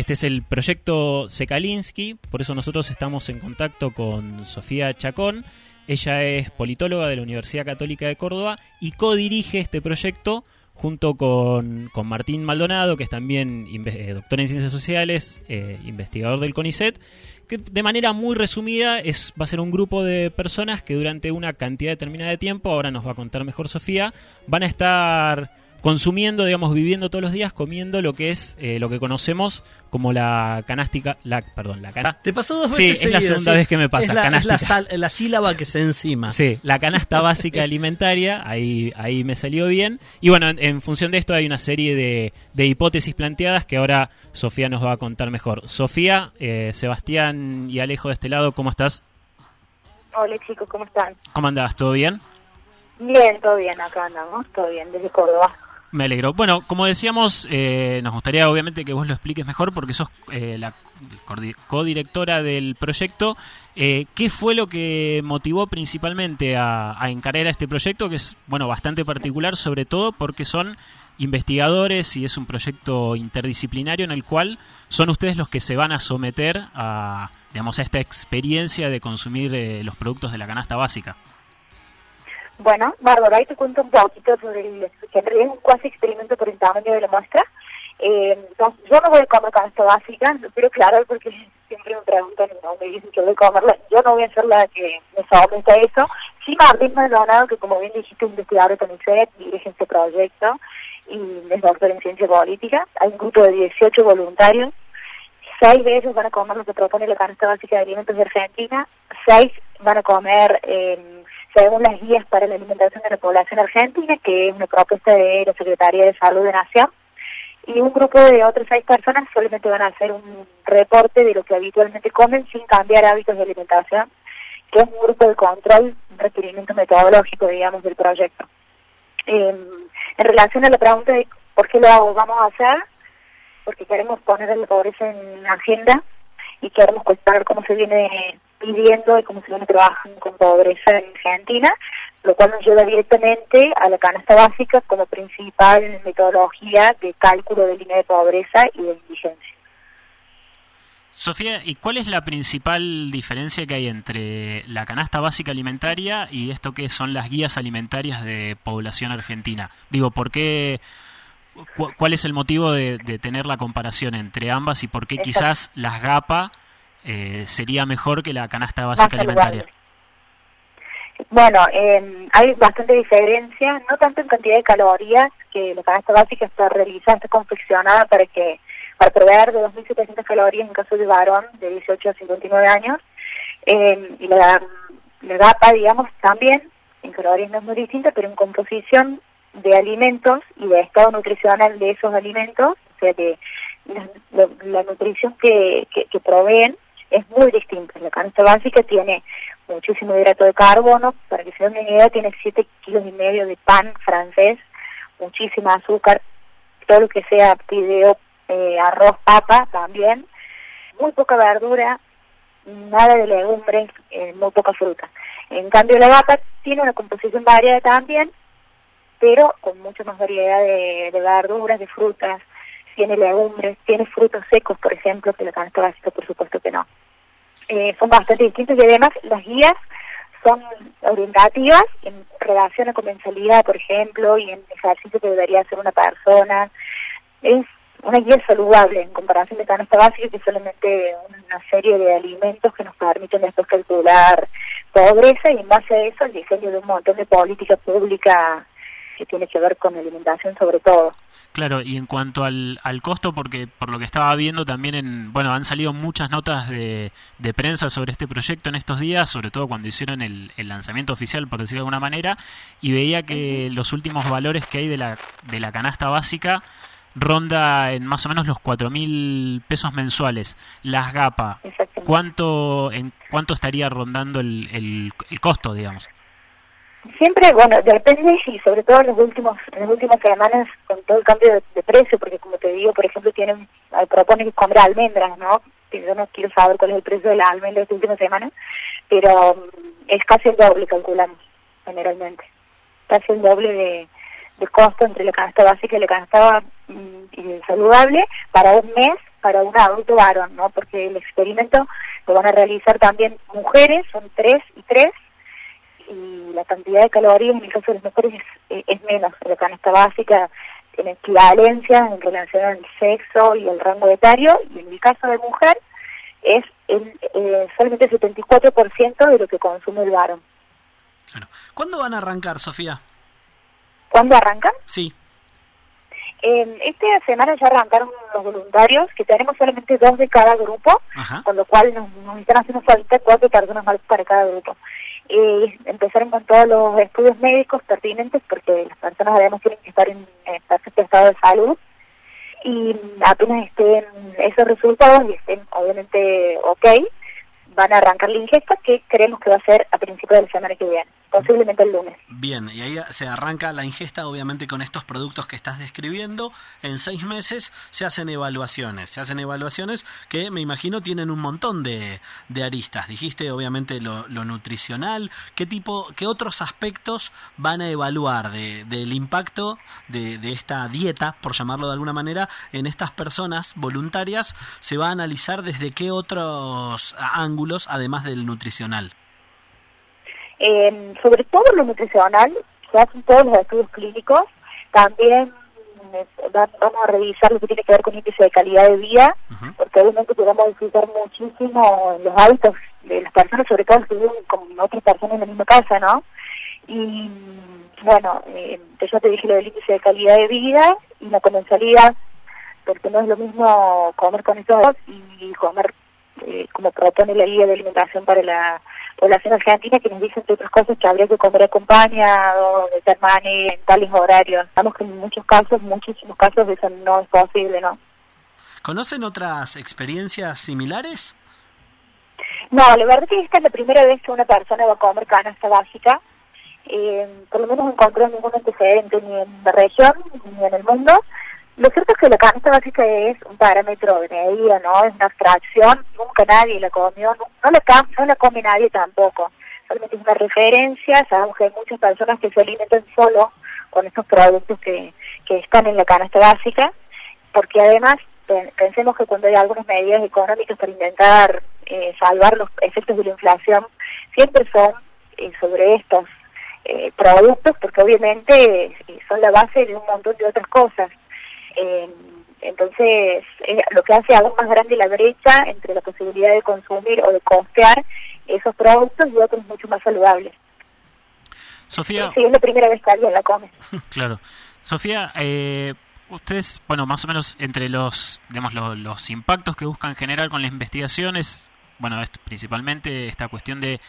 Este es el proyecto Sekalinsky, por eso nosotros estamos en contacto con Sofía Chacón. Ella es politóloga de la Universidad Católica de Córdoba y codirige este proyecto junto con, Martín Maldonado, que es también eh, doctor en ciencias sociales, eh, investigador del CONICET, que de manera muy resumida es, va a ser un grupo de personas que durante una cantidad determinada de tiempo, ahora nos va a contar mejor Sofía, van a estar consumiendo, digamos, viviendo todos los días, comiendo lo que es eh, lo que conocemos como la canástica, la, perdón, la canasta. Te pasó dos veces. Sí, es la segunda vez que me pasa. Es la, sílaba que se encima. Sí, la canasta básica alimentaria, ahí, ahí me salió bien. Y bueno, en, función de esto hay una serie de, de, hipótesis planteadas que ahora Sofía nos va a contar mejor. Sofía, eh, Sebastián y Alejo de este lado, ¿cómo estás? Hola chicos, ¿cómo están? ¿Cómo andás? ¿Todo bien? Bien, todo bien, acá andamos, todo bien, desde Córdoba. Me alegro. Bueno, como decíamos, eh, nos gustaría obviamente que vos lo expliques mejor porque sos eh, la codirectora del proyecto. Eh, ¿Qué fue lo que motivó principalmente a, a, encarar este proyecto, que es bueno bastante particular, sobre todo porque son investigadores y es un proyecto interdisciplinario en el cual son ustedes los que se van a someter a, digamos, a esta experiencia de consumir los productos de la canasta básica? Bueno, Bárbara, ahí te cuento un poquito sobre el, que es un cuasi experimento por el tamaño de la muestra. Eh, yo no voy a comer canasta básica, pero claro, porque siempre me preguntan, no me dicen que voy a comerla, yo no voy a ser la que me someta a eso. Sí, Martín Maldonado, que como bien dijiste, es investigador de CONICET, dirige este proyecto y es doctor en ciencia política. Hay un grupo de 18 voluntarios. Seis de ellos van a comer lo que propone la canasta básica de alimentos de Argentina, seis van a comer... Eh, según las guías para la alimentación de la población argentina, que es una propuesta de la Secretaría de Salud de Nación, y un grupo de otras seis personas solamente van a hacer un reporte de lo que habitualmente comen sin cambiar hábitos de alimentación, que es un grupo de control, un requerimiento metodológico, digamos, del proyecto. Em, en relación a la pregunta de por qué lo vamos a hacer, porque queremos poner la pobreza en la agenda y queremos cuestionar cómo se viene pidiendo y cómo se viene trabajando con pobreza en Argentina, lo cual nos lleva directamente a la canasta básica como principal metodología de cálculo de línea de pobreza y de indigencia. Sofía, ¿y cuál es la principal diferencia que hay entre la canasta básica alimentaria y esto que son las guías alimentarias de población argentina? Digo, ¿por qué, ¿cuál es el motivo de, tener la comparación entre ambas y por qué quizás las GAPA eh, sería mejor que la canasta básica alimentaria? Bueno, eh, hay bastante diferencia, no tanto en cantidad de calorías, que la canasta básica está realizada, está confeccionada para que para proveer de 2.700 calorías en caso de varón de 18 a 59 años, eh, y la, la DAPA, digamos, también, en calorías no es muy distinta, pero en composición de alimentos y de estado nutricional de esos alimentos, o sea, de la, nutrición que, que proveen, es muy distinta. La canasta básica tiene muchísimo hidrato de carbono, para que se den una idea, tiene 7 kilos y medio de pan francés, muchísima azúcar, todo lo que sea pideo, eh, arroz, papa también, muy poca verdura, nada de legumbres, eh, muy poca fruta. En cambio la vaca tiene una composición variada también, pero con mucha más variedad de, de verduras, de frutas, tiene legumbres, tiene frutos secos, por ejemplo, que la canasta básica por supuesto que no. Eh, son bastante distintos y además las guías son orientativas en relación a comensalidad, por ejemplo, y en ejercicio que debería hacer una persona. Es una guía saludable en comparación de canasta básica, que es solamente una serie de alimentos que nos permiten después calcular pobreza y en base a eso el diseño de un montón de política pública que tiene que ver con alimentación sobre todo. Claro, y en cuanto al, al costo, porque por lo que estaba viendo también, en, bueno, han salido muchas notas de, de prensa sobre este proyecto en estos días, sobre todo cuando hicieron el, el lanzamiento oficial, por decirlo de alguna manera, y veía que los últimos valores que hay de la, de la canasta básica ronda en más o menos los cuatro mil pesos mensuales. Las GAPA, ¿cuánto, en, ¿cuánto estaría rondando el, el, el costo, digamos? Siempre, bueno, depende y sobre todo en los últimos en las últimas semanas con todo el cambio de, precio, porque como te digo, por ejemplo, tienen proponen comer almendras, ¿no? Yo no quiero saber cuál es el precio de la almendra las últimas semanas, pero mm, es casi el doble, calculamos, generalmente. Casi el doble de, de costo entre la canasta básica y la canasta mm, saludable para un mes para un adulto varón, ¿no? Porque el experimento lo van a realizar también mujeres, son tres y tres, y la cantidad de calorías en el caso de las mujeres es, eh, es menos. La canasta básica tiene equivalencia en relación al sexo y el rango etario, y en el caso de mujer es el, eh, solamente el 74% de lo que consume el varón. Claro. ¿Cuándo van a arrancar, Sofía? ¿Cuándo arrancan? Sí. Eh, esta semana ya arrancaron los voluntarios, que tenemos solamente dos de cada grupo, Ajá. con lo cual nos, nos están haciendo falta cuatro personas más para cada grupo. Eh, empezaron con todos los estudios médicos pertinentes, porque las personas además tienen que estar en, en estado de salud, y apenas estén esos resultados y estén obviamente ok, van a arrancar la ingesta, que creemos que va a ser a principios de la semana que viene, posiblemente el lunes. Bien, y ahí se arranca la ingesta, obviamente, con estos productos que estás describiendo. En seis meses se hacen evaluaciones. Se hacen evaluaciones que me imagino tienen un montón de, de aristas. Dijiste, obviamente, lo, lo nutricional. ¿Qué tipo, qué otros aspectos van a evaluar de, del impacto de, de esta dieta, por llamarlo de alguna manera, en estas personas voluntarias? Se va a analizar desde qué otros ángulos, además del nutricional. Eh, sobre todo lo nutricional, se hacen todos los estudios clínicos, también eh, va- vamos a revisar lo que tiene que ver con índice de calidad de vida, Ujú. porque obviamente podemos disfrutar muchísimo en los hábitos de las personas, sobre todo los que viven con otras personas en la misma casa, ¿no? Y bueno, eh, ya te dije lo del índice de calidad de vida y la comensalidad, porque no es lo mismo comer con estos y comer eh, como propone la guía de alimentación para la población argentina que nos dicen, entre otras cosas, que habría que comer acompañado, de tal manera, en tales horarios. Sabemos que en muchos casos, muchísimos casos, eso no es posible, ¿no? ¿Conocen otras experiencias similares? No, la verdad que esta es la primera vez que una persona va a comer canasta básica. Eh, por lo menos no encontré ningún antecedente ni en la región ni en el mundo. Lo cierto es que la canasta básica es un parámetro de medida, ¿no? Es una abstracción. Nunca nadie la comió, no, la, no la come nadie tampoco. Solamente es una referencia. Sabemos que hay muchas personas que se alimentan solo con estos productos que, que están en la canasta básica, porque además pe- pensemos que cuando hay algunas medidas económicas para intentar eh, salvar los efectos de la inflación, siempre son eh, sobre estos eh, productos, porque obviamente eh, son la base de un montón de otras cosas. Eh, entonces, eh, lo que hace aún más grande la brecha entre la posibilidad de consumir o de costear esos productos y otros mucho más saludables. Sofía, Sí, es la primera vez que alguien la come. claro. Sofía, eh, ustedes, bueno, más o menos entre los, digamos, lo- los impactos que buscan generar con las investigaciones, bueno, es principalmente esta cuestión de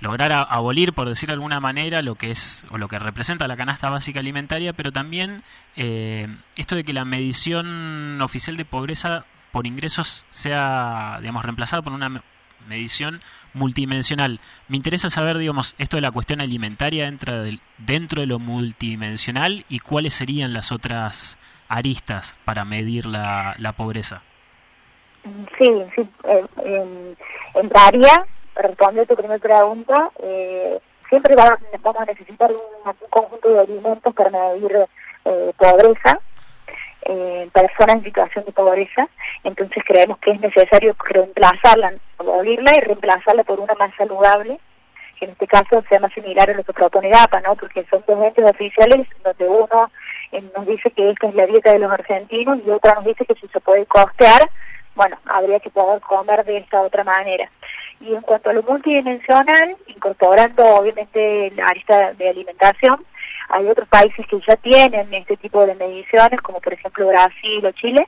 lograr a- abolir, por decir de alguna manera, lo que es o lo que representa la canasta básica alimentaria, pero también eh, esto de que la medición oficial de pobreza por ingresos sea, digamos, reemplazada por una me- medición multidimensional. Me interesa saber, digamos, esto de la cuestión alimentaria dentro, del, dentro de lo multidimensional y cuáles serían las otras aristas para medir la, la pobreza. Sí, sí. Eh, eh, entraría, respondiendo a tu primera pregunta, eh, siempre va- vamos a necesitar un, un conjunto de alimentos para medir eh, pobreza, eh, personas en situación de pobreza. Entonces creemos que es necesario reemplazarla, abolirla y reemplazarla por una más saludable, que en este caso sea más similar a lo que propone DAPA, ¿no? Porque son dos entes oficiales donde uno eh, nos dice que esta es la dieta de los argentinos y otra nos dice que si se puede costear, bueno, habría que poder comer de esta otra manera. Y en cuanto a lo multidimensional, incorporando obviamente la arista de alimentación, hay otros países que ya tienen este tipo de mediciones, como por ejemplo Brasil o Chile,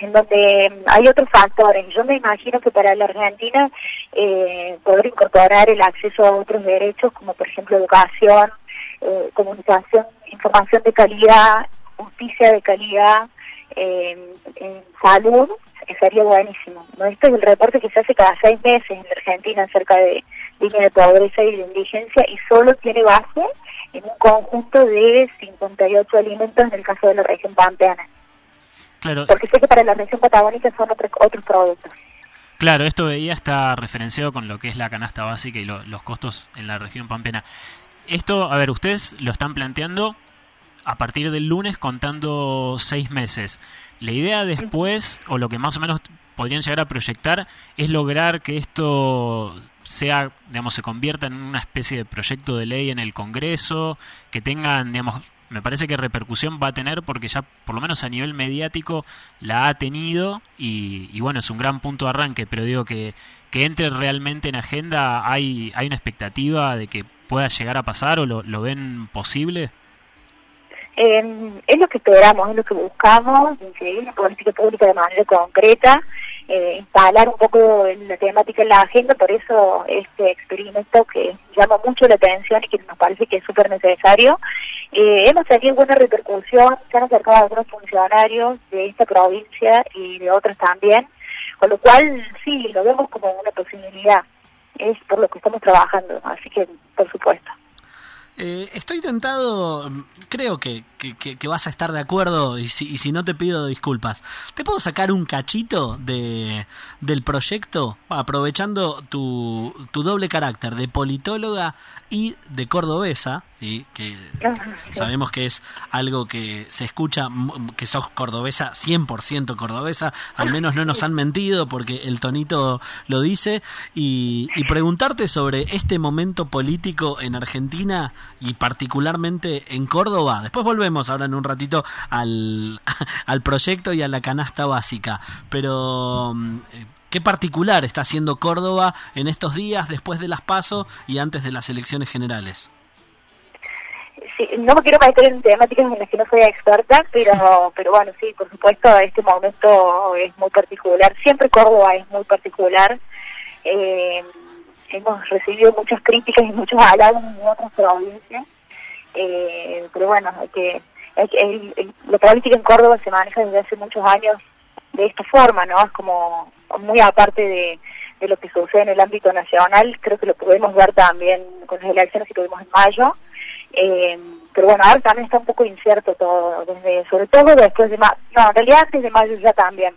en donde mm, hay otros factores. Yo me imagino que para la Argentina eh, poder incorporar el acceso a otros derechos, como por ejemplo educación, eh, comunicación, información de calidad, justicia de calidad, en salud, sería buenísimo. ¿no? Este es el reporte que se hace cada seis meses en Argentina acerca de línea de pobreza y de indigencia y solo tiene base en un conjunto de 58 alimentos en el caso de la región pampeana. Claro, Porque sé que para la región patagónica son otros otros productos. Claro, esto veía está referenciado con lo que es la canasta básica y lo- los costos en la región pampeana. Esto, a ver, ustedes lo están planteando a partir del lunes contando seis meses. La idea después, o lo que más o menos podrían llegar a proyectar, es lograr que esto sea, digamos, se convierta en una especie de proyecto de ley en el Congreso, que tengan, digamos, me parece que repercusión va a tener porque ya por lo menos a nivel mediático la ha tenido y, bueno, es un gran punto de arranque, pero digo que, que entre realmente en agenda, ¿hay, hay una expectativa de que pueda llegar a pasar o lo, lo ven posible? Eh, es lo que esperamos, es lo que buscamos, incluir una política pública de manera concreta, eh, instalar un poco la temática en la agenda, por eso este experimento que llama mucho la atención y que nos parece que es súper necesario. Eh, hemos tenido buena repercusión, se han acercado algunos funcionarios de esta provincia y de otros también, con lo cual sí, lo vemos como una posibilidad, es por lo que estamos trabajando, así que por supuesto. Eh, estoy tentado, creo que, que, vas a estar de acuerdo y si, y si, no te pido disculpas. ¿Te puedo sacar un cachito de, del proyecto aprovechando tu, tu doble carácter de politóloga y de cordobesa? Y que sabemos que es algo que se escucha, que sos cordobesa, 100% cordobesa, al menos no nos han mentido porque el tonito lo dice, y, y preguntarte sobre este momento político en Argentina y particularmente en Córdoba. Después volvemos ahora en un ratito al, al proyecto y a la canasta básica, pero... Eh, ¿Qué particular está haciendo Córdoba en estos días después de las PASO y antes de las elecciones generales? No me quiero meter en temáticas en las que no soy experta, pero, pero bueno, sí, por supuesto, este momento es muy particular. Siempre Córdoba es muy particular. Eh, hemos recibido muchas críticas y muchos halagos en otras provincias. Eh, pero bueno, hay que, la política en Córdoba se maneja desde hace muchos años de esta forma, ¿no? Es como muy aparte de, de lo que sucede en el ámbito nacional, creo que lo podemos ver también con las elecciones que tuvimos en mayo. Eh, pero bueno, ahora también está un poco incierto todo, desde, sobre todo después de mayo, no, en realidad antes de mayo ya también.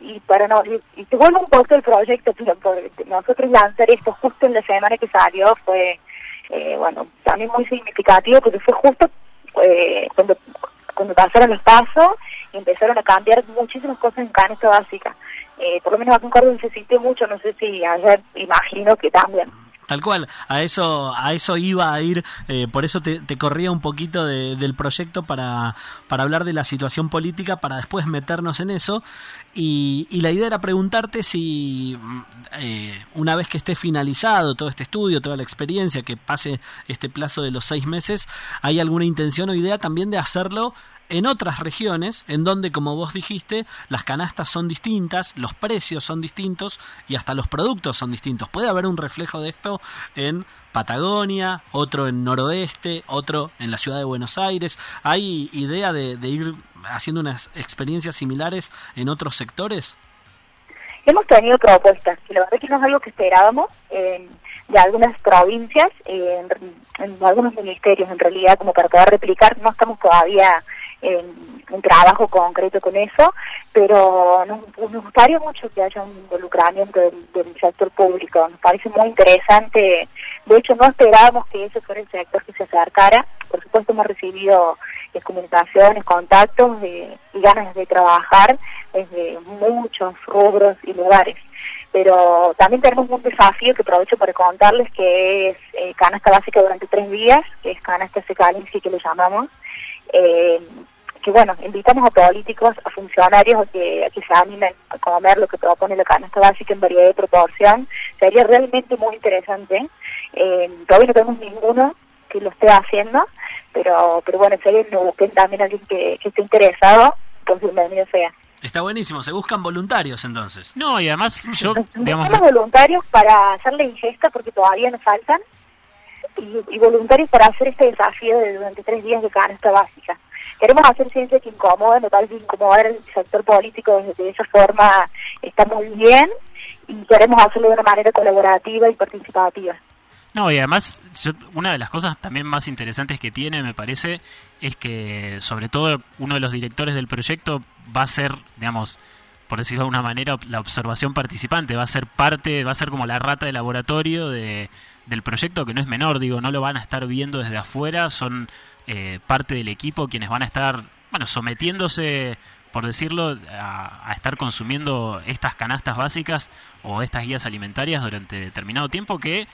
Y para no, y, te vuelvo un poco el proyecto, pero por nosotros lanzar esto justo en la semana que salió fue, eh, bueno, también muy significativo porque fue justo eh, cuando, cuando pasaron los pasos y empezaron a cambiar muchísimas cosas en canasta básica. Eh, por lo menos acá en Córdoba se sintió mucho, no sé si ayer imagino que también. Tal cual, a eso, a eso iba a ir, eh, por eso te, corría un poquito del proyecto para, para hablar de la situación política, para después meternos en eso. Y, la idea era preguntarte si mm, eh, una vez que esté finalizado todo este estudio, toda la experiencia, que pase este plazo de los seis meses, ¿hay alguna intención o idea también de hacerlo en otras regiones, en donde, como vos dijiste, las canastas son distintas, los precios son distintos y hasta los productos son distintos. Puede haber un reflejo de esto en Patagonia, otro en Noroeste, otro en la ciudad de Buenos Aires. ¿Hay idea de, ir haciendo unas experiencias similares en otros sectores? Hemos tenido propuestas, la verdad que no es algo que esperábamos, de algunas provincias, en, en algunos ministerios en realidad, como para poder replicar, no estamos todavía un trabajo concreto con eso, pero nos, gustaría mucho que haya un involucramiento del, sector público, nos parece muy interesante, de hecho no esperábamos que ese fuera el sector que se acercara, por supuesto hemos recibido eh, comunicaciones, contactos y ganas de trabajar desde muchos rubros y lugares. Pero también tenemos un desafío que aprovecho para contarles que es eh, canasta básica durante tres días, que es canasta secalinsky que le llamamos, eh, que bueno, invitamos a políticos, a funcionarios a que, que se animen a comer lo que propone la canasta básica en variedad de proporción. Sería realmente muy interesante. Eh, todavía no tenemos ninguno que lo esté haciendo, pero pero bueno, si alguien me busquen también alguien que, esté interesado, pues bienvenido sea. Está buenísimo, se buscan voluntarios entonces. No, y además yo, digamos... voluntarios para hacer la ingesta porque todavía nos faltan y, voluntarios para hacer este desafío de durante tres días de canasta básica. Queremos hacer ciencia que incomoda, me parece que incomodar el sector político de, esa forma está muy bien y queremos hacerlo de una manera colaborativa y participativa. No, y además, una de las cosas también más interesantes que tiene, me parece, es que sobre todo uno de los directores del proyecto va a ser, digamos, por decirlo de alguna manera, la observación participante, va a ser parte, va a ser como la rata de laboratorio de, del proyecto, que no es menor, digo, no lo van a estar viendo desde afuera, son eh, parte del equipo quienes van a estar, bueno, sometiéndose, por decirlo, a, a, estar consumiendo estas canastas básicas o estas guías alimentarias durante determinado tiempo que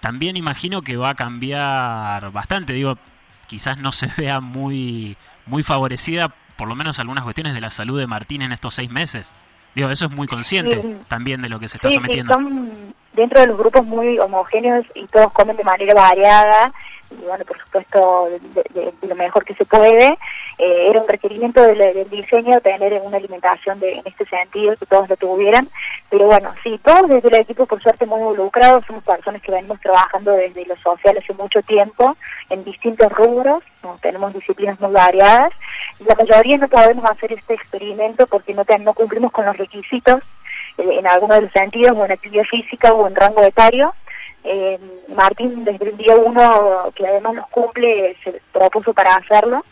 también imagino que va a cambiar bastante. Digo, quizás no se vea muy, muy favorecida, por lo menos algunas cuestiones de la salud de Martín en estos seis meses. Digo, eso es muy consciente Sí. también de lo que se está Sí, sí, sometiendo. son dentro de los grupos muy homogéneos y todos comen de manera variada y bueno, por supuesto, lo mejor que se puede. Eh, era un requerimiento del, diseño tener una alimentación de, en este sentido, que todos lo tuvieran. Pero bueno, sí, todos desde el equipo, por suerte, muy involucrados. Somos personas que venimos trabajando desde lo social hace mucho tiempo, en distintos rubros. Tenemos disciplinas muy variadas. La mayoría no podemos hacer este experimento porque no, ten- no cumplimos con los requisitos en alguno de los sentidos, o en actividad física o en rango etario. Eh, Martín, desde el día uno, que además los cumple, se propuso para hacerlo.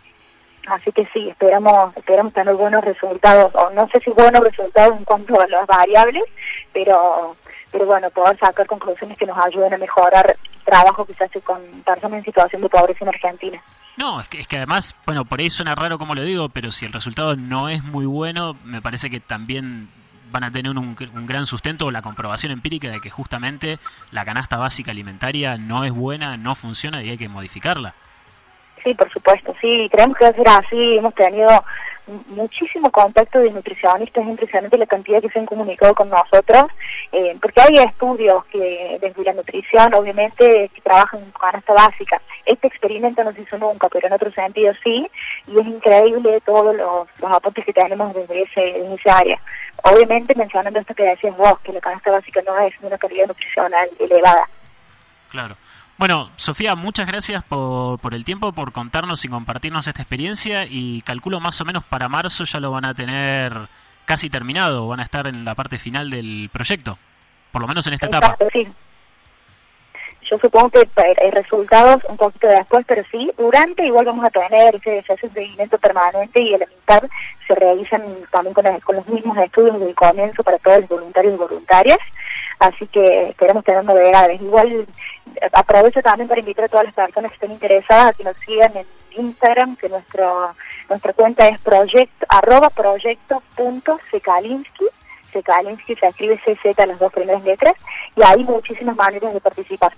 Así que sí, esperamos, esperamos tener buenos resultados, o no sé si buenos resultados en cuanto a las variables, pero, pero bueno, poder sacar conclusiones que nos ayuden a mejorar el trabajo que se hace con personas en situación de pobreza en Argentina. No, es que, es que además, bueno, por ahí suena raro como lo digo, pero si el resultado no es muy bueno, me parece que también van a tener un, gran sustento o la comprobación empírica de que justamente la canasta básica alimentaria no es buena, no funciona y hay que modificarla. Sí, por supuesto, sí, creemos que va a ser así. Hemos tenido muchísimo contacto de nutricionistas, es impresionante la cantidad que se han comunicado con nosotros, eh, porque hay estudios que desde la nutrición, obviamente, que trabajan con canasta básica. Este experimento no se hizo nunca, pero en otro sentido sí, y es increíble todos los, los aportes que tenemos desde ese, desde ese área. Obviamente mencionando esto que decías vos, que la canasta básica no es una calidad nutricional elevada. Claro. Bueno, Sofía, muchas gracias por, por el tiempo, por contarnos y compartirnos esta experiencia y calculo más o menos para marzo ya lo van a tener casi terminado, van a estar en la parte final del proyecto, por lo menos en esta etapa. Exacto, sí. Yo supongo que hay resultados un poquito después, pero sí, durante igual vamos a tener ese, ese seguimiento permanente y a la mitad se realizan también con, el- con los mismos estudios del comienzo para todos los voluntarios y voluntarias, así que esperamos tener novedades. Igual eh, aprovecho también para invitar a todas las personas que estén interesadas a que nos sigan en Instagram, que nuestro nuestra cuenta es proyecto, arroba proyecto.secalinsky, Secalinsky se escribe CZ las dos primeras letras, y hay muchísimas maneras de participar.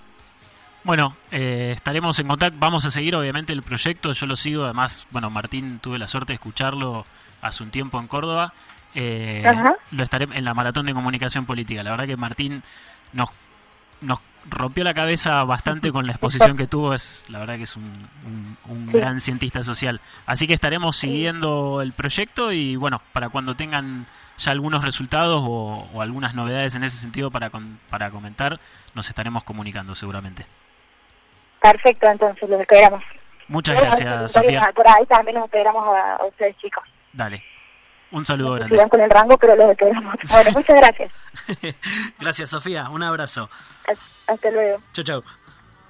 Bueno, eh, estaremos en contacto, vamos a seguir obviamente el proyecto, yo lo sigo, además, bueno, Martín, tuve la suerte de escucharlo hace un tiempo en Córdoba, eh, lo estaré en la maratón de comunicación política, la verdad que Martín nos, nos rompió la cabeza bastante con la exposición que tuvo, es la verdad que es un, un- un Sí. gran cientista social, así que estaremos siguiendo el proyecto y bueno, para cuando tengan ya algunos resultados o, o algunas novedades en ese sentido para, con- para comentar, nos estaremos comunicando seguramente. Perfecto, entonces los esperamos. Muchas gracias, por ahí- Sofía. Por ahí también los esperamos a, a ustedes, chicos. Dale. Un saludo No grande. con el rango, pero los esperamos. Bueno, muchas gracias. Gracias, Sofía. Un abrazo. Hasta luego. Chau, chau.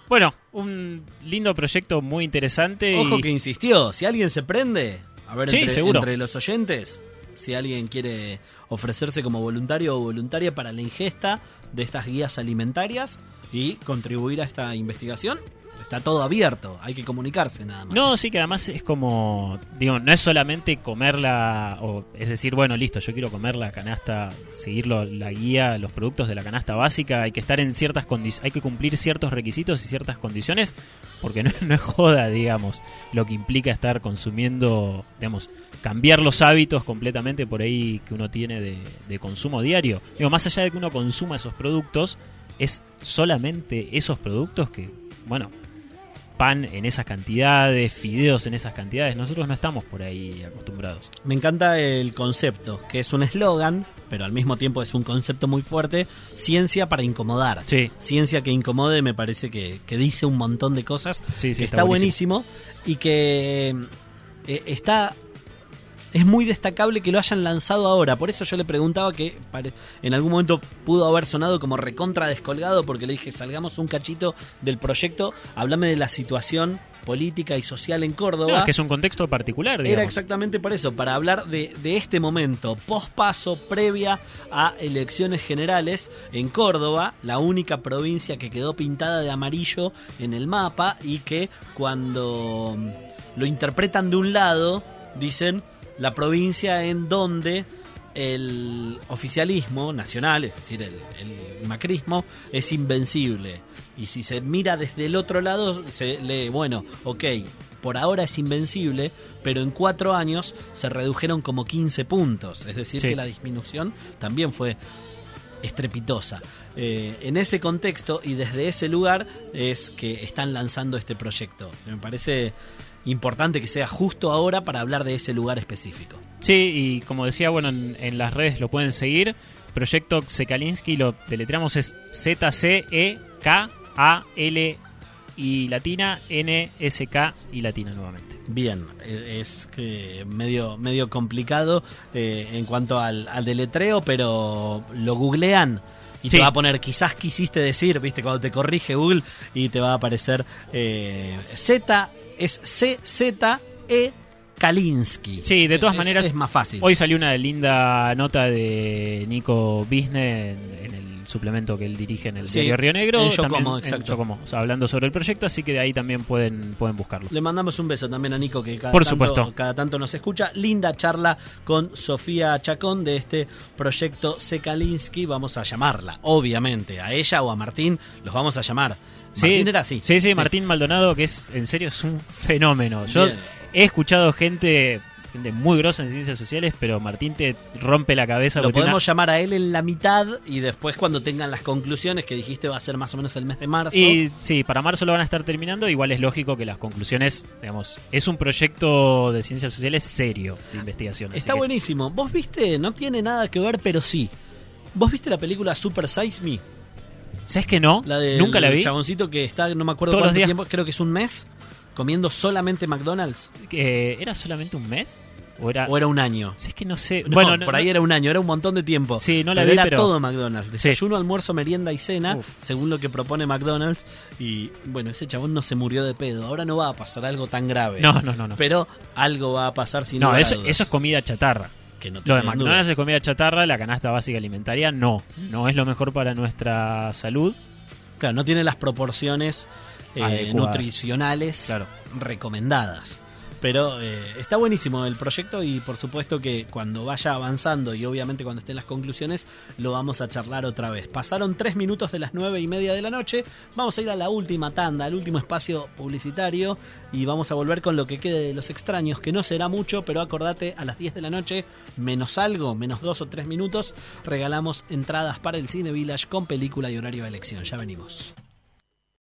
Bueno, un lindo proyecto muy interesante. Ojo y... que insistió, si alguien se prende, a ver, Sí, entre, seguro. entre los oyentes, si alguien quiere ofrecerse como voluntario o voluntaria para la ingesta de estas guías alimentarias y contribuir a esta investigación, está todo abierto, hay que comunicarse nada más. No, sí que además es como, digo, no es solamente comerla, o es decir, bueno, listo, yo quiero comer la canasta, seguir la guía, los productos de la canasta básica, hay que estar en ciertas condiciones, hay que cumplir ciertos requisitos y ciertas condiciones, porque no, no es joda, digamos, lo que implica estar consumiendo, digamos, cambiar los hábitos completamente por ahí que uno tiene de, de consumo diario. Digo, más allá de que uno consuma esos productos, es solamente esos productos que, bueno, pan en esas cantidades, fideos en esas cantidades. Nosotros no estamos por ahí acostumbrados. Me encanta el concepto, que es un eslogan, pero al mismo tiempo es un concepto muy fuerte, ciencia para incomodar. Sí, Ciencia que incomode me parece que, que dice un montón de cosas sí, sí. que está, buenísimo. y que eh, está es muy destacable que lo hayan lanzado ahora. Por eso yo le preguntaba que pare- en algún momento pudo haber sonado como recontra descolgado porque le dije salgamos un cachito del proyecto, hablame de la situación política y social en Córdoba. No, es que es un contexto particular, digamos. Era exactamente por eso, para hablar de, de este momento, pospaso, previa a elecciones generales en Córdoba, la única provincia que quedó pintada de amarillo en el mapa y que cuando lo interpretan de un lado, dicen la provincia en donde el oficialismo nacional, es decir, el, el macrismo, es invencible. Y si se mira desde el otro lado, se lee, bueno, ok, por ahora es invencible, pero en cuatro años se redujeron como 15 puntos. Es decir, Sí. que la disminución también fue estrepitosa. Eh, en ese contexto y desde ese lugar es que están lanzando este proyecto. Me parece importante que sea justo ahora para hablar de ese lugar específico. Sí, y como decía, bueno, en, en las redes lo pueden seguir. Proyecto Sekalinsky, lo deletreamos es Z-C-E-K-A-L y latina, N-S-K y latina nuevamente. Bien, eh, es que medio, medio complicado eh, en cuanto al, al deletreo, pero lo googlean y Sí. te va a poner quizás quisiste decir, viste, cuando te corrige Google y te va a aparecer eh, Z, es C-Z-E Kalinsky. Sí, de todas Es- maneras, Es más fácil. Hoy salió una linda nota de Nico Bisne en, en el suplemento que él dirige en el Sí, diario Río Negro. en Yo también Como, en exacto. Yo Como, o sea, hablando sobre el proyecto, así que de ahí también pueden, pueden buscarlo. Le mandamos un beso también a Nico que cada, Por tanto, supuesto. cada tanto nos escucha. Linda charla con Sofía Chacón de este proyecto Sekalinsky. Vamos a llamarla, obviamente, a ella o a Martín. Los vamos a llamar. Martín era así. Sí, sí, Martín Maldonado, que es en serio es un fenómeno. Yo Bien. he escuchado gente, gente muy grosa en ciencias sociales, pero Martín te rompe la cabeza. Lo podemos llamar a él en la mitad y después cuando tengan las conclusiones que dijiste va a ser más o menos el mes de marzo. Y sí, para marzo lo van a estar terminando. Igual es lógico que las conclusiones, digamos, es un proyecto de ciencias sociales serio de investigación. Está que- buenísimo. Vos viste, no tiene nada que ver, pero sí. ¿Vos viste la película Super Size Me? ¿Sabes que no? La de Nunca la vi. chaboncito que está, no me acuerdo Todos los cuánto días. tiempo, creo que es un mes, comiendo solamente McDonald's. Eh, ¿Era solamente un mes? ¿O era.? ¿O era un año? Si es que no sé. No, bueno, no- por ahí era un año, era un montón de tiempo. Sí, no la pero vi, era pero- todo McDonald's. Desayuno, almuerzo, merienda y cena, Uf. según lo que propone McDonald's. Y bueno, ese chabón no se murió de pedo. Ahora no va a pasar algo tan grave. No, no, no. no. Pero algo va a pasar sin No, eso, eso es comida chatarra. que no Lo de McDonald's dudas. es comida chatarra, la canasta básica alimentaria no. No es lo mejor para nuestra salud. Claro, no tiene las proporciones eh, nutricionales Claro. recomendadas. Pero eh, está buenísimo el proyecto y por supuesto que cuando vaya avanzando y obviamente cuando estén las conclusiones lo vamos a charlar otra vez. Pasaron tres minutos de las nueve y media de la noche, vamos a ir a la última tanda, al último espacio publicitario y vamos a volver con lo que quede de los extraños, que no será mucho, pero acordate a las 10 de la noche, menos algo, menos dos o tres minutos, regalamos entradas para el Cine Village con película y horario de elección. Ya venimos.